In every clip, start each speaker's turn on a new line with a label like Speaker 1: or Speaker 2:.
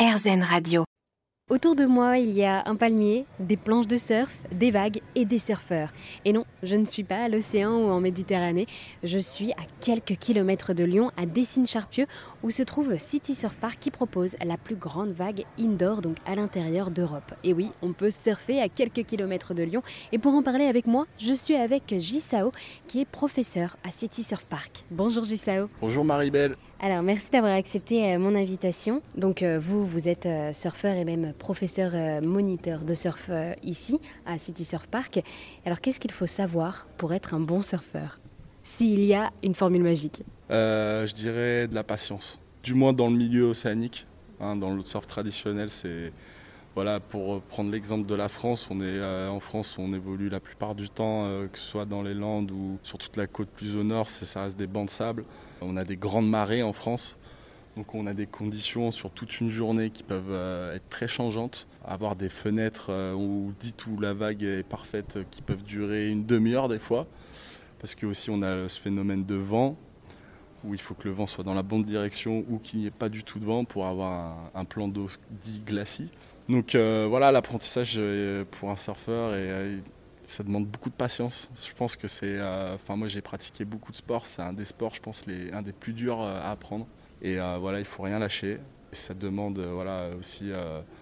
Speaker 1: RZN Radio.
Speaker 2: Autour de moi, il y a un palmier, des planches de surf, des vagues et des surfeurs. Et non, je ne suis pas à l'océan ou en Méditerranée, je suis à quelques kilomètres de Lyon, à Dessines-Charpieu, où se trouve City Surf Park qui propose la plus grande vague indoor, donc à l'intérieur d'Europe. Et oui, on peut surfer à quelques kilomètres de Lyon. Et pour en parler avec moi, je suis avec Gisao, qui est professeur à City Surf Park. Bonjour Gisao.
Speaker 3: Bonjour Marie-Belle.
Speaker 2: Alors, merci d'avoir accepté euh, mon invitation. Donc, euh, vous, vous êtes euh, surfeur et même professeur moniteur de surf ici, à City Surf Park. Alors, qu'est-ce qu'il faut savoir pour être un bon surfeur S'il y a une formule magique?
Speaker 3: Je dirais de la patience. Du moins dans le milieu océanique. Hein, dans le surf traditionnel, c'est voilà, pour prendre l'exemple de la France, on est en France, on évolue la plupart du temps, que ce soit dans les Landes ou sur toute la côte plus au nord, ça reste des bancs de sable. On a des grandes marées en France, donc on a des conditions sur toute une journée qui peuvent euh, être très changeantes. Avoir des fenêtres euh, où dites où la vague est parfaite euh, qui peuvent durer une demi-heure des fois. Parce que aussi on a ce phénomène de vent où il faut que le vent soit dans la bonne direction ou qu'il n'y ait pas du tout de vent pour avoir un, plan d'eau dit glacis. Donc voilà, l'apprentissage pour un surfeur et ça demande beaucoup de patience. Je pense que c'est. Euh, enfin, moi, j'ai pratiqué beaucoup de sports. C'est un des sports, je pense, les, un des plus durs euh, à apprendre. Et euh, voilà, il faut rien lâcher. Et ça demande voilà, aussi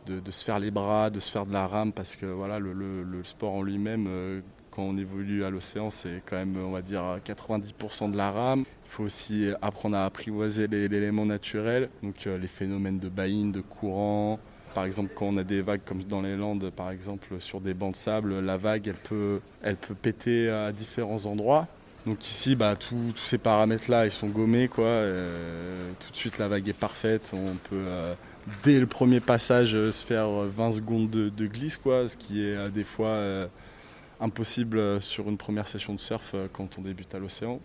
Speaker 3: de, se faire les bras, de se faire de la rame, parce que voilà, le, sport en lui-même, quand on évolue à l'océan, c'est quand même, on va dire, 90% de la rame. Il faut aussi apprendre à apprivoiser l'élément naturel, donc les phénomènes de bain, de courant, par exemple, quand on a des vagues comme dans les Landes, par exemple, sur des bancs de sable, la vague, elle peut, elle peut péter à différents endroits. Donc ici, bah, tous ces paramètres-là, ils sont gommés. Quoi. Euh, tout de suite, la vague est parfaite. On peut, euh, dès le premier passage, euh, se faire 20 secondes de, glisse, quoi, ce qui est des fois impossible sur une première session de surf quand on débute à l'océan.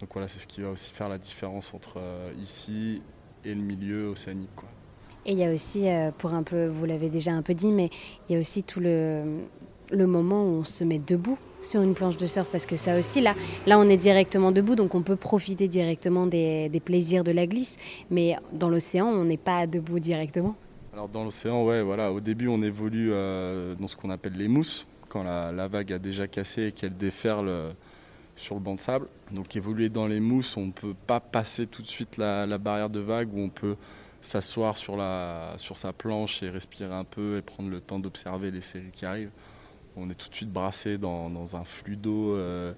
Speaker 3: Donc voilà, c'est ce qui va aussi faire la différence entre ici et le milieu océanique. Quoi.
Speaker 2: Et il y a aussi, euh, pour un peu, vous l'avez déjà un peu dit, mais il y a aussi tout le, le moment où on se met debout sur une planche de surf parce que ça aussi là là on est directement debout donc on peut profiter directement des, des plaisirs de la glisse mais dans l'océan on n'est pas debout directement
Speaker 3: alors dans l'océan ouais voilà au début on évolue euh, dans ce qu'on appelle les mousses quand la, vague a déjà cassé et qu'elle déferle euh, sur le banc de sable donc évoluer dans les mousses on ne peut pas passer tout de suite la, barrière de vague où on peut s'asseoir sur, sur sa planche et respirer un peu et prendre le temps d'observer les séries qui arrivent. On est tout de suite brassé dans, un flux d'eau euh,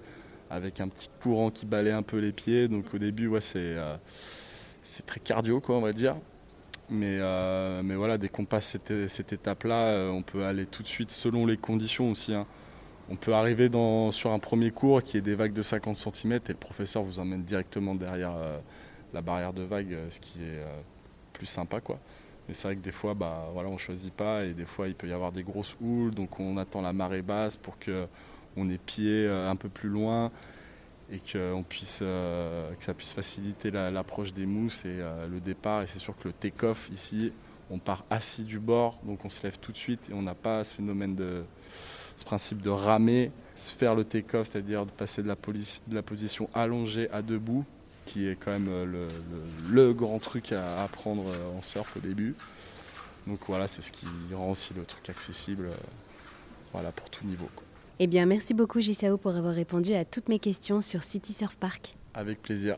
Speaker 3: avec un petit courant qui balaye un peu les pieds. Donc au début, ouais, c'est, euh, très cardio, quoi, on va dire. Mais, euh, mais voilà, dès qu'on passe cette, étape-là, on peut aller tout de suite selon les conditions aussi. Hein. On peut arriver sur un premier cours qui est des vagues de 50 cm et le professeur vous emmène directement derrière la barrière de vague, ce qui est plus sympa quoi. Mais c'est vrai que des fois, bah, voilà, on choisit pas et des fois il peut y avoir des grosses houles, donc on attend la marée basse pour que on ait pied euh, un peu plus loin et que, puisse, euh, que ça puisse faciliter l'approche des mousses et euh, le départ. Et c'est sûr que le take-off ici, on part assis du bord, donc on se lève tout de suite et on n'a pas ce phénomène de ce principe de ramer, se faire le take-off, c'est-à-dire de passer de la, position allongée à debout qui est quand même euh, le, grand truc à apprendre euh, en surf au début. Donc voilà, c'est ce qui rend aussi le truc accessible euh, voilà, pour tout niveau.
Speaker 2: Eh bien, merci beaucoup Gisao pour avoir répondu à toutes mes questions sur City Surf Park.
Speaker 3: Avec plaisir.